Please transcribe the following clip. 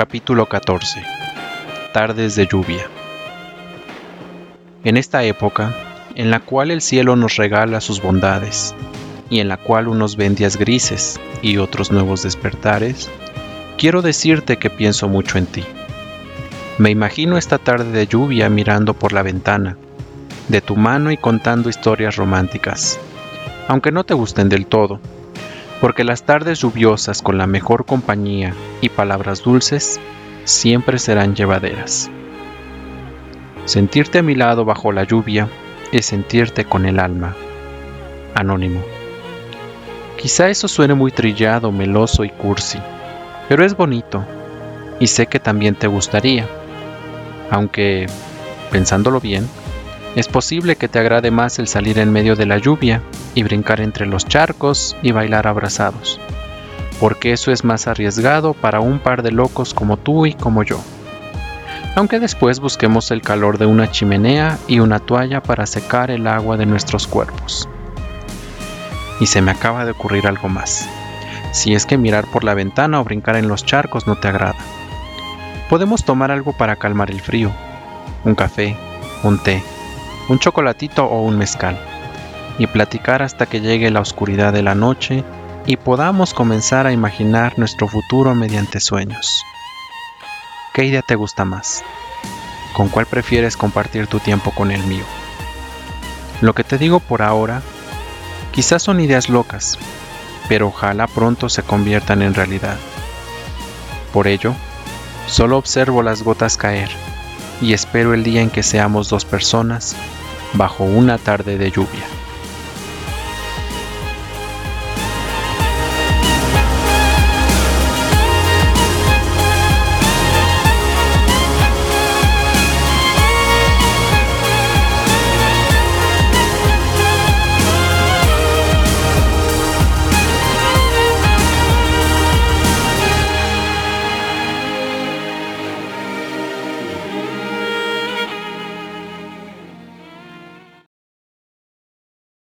Capítulo 14 Tardes de lluvia En esta época, en la cual el cielo nos regala sus bondades, y en la cual unos ven días grises y otros nuevos despertares, quiero decirte que pienso mucho en ti. Me imagino esta tarde de lluvia mirando por la ventana, de tu mano y contando historias románticas, aunque no te gusten del todo porque las tardes lluviosas con la mejor compañía y palabras dulces siempre serán llevaderas. Sentirte a mi lado bajo la lluvia es sentirte con el alma. Anónimo. Quizá eso suene muy trillado, meloso y cursi, pero es bonito y sé que también te gustaría. Aunque, pensándolo bien, es posible que te agrade más el salir en medio de la lluvia y brincar entre los charcos y bailar abrazados, porque eso es más arriesgado para un par de locos como tú y como yo. Aunque después busquemos el calor de una chimenea y una toalla para secar el agua de nuestros cuerpos. Y se me acaba de ocurrir algo más. Si es que mirar por la ventana o brincar en los charcos no te agrada. Podemos tomar algo para calmar el frío. Un café, un té, un chocolatito o un mezcal, y platicar hasta que llegue la oscuridad de la noche y podamos comenzar a imaginar nuestro futuro mediante sueños. ¿Qué idea te gusta más? ¿Con cuál prefieres compartir tu tiempo con el mío? Lo que te digo por ahora, quizás son ideas locas, pero ojalá pronto se conviertan en realidad. Por ello, solo observo las gotas caer y espero el día en que seamos dos personas bajo una tarde de lluvia.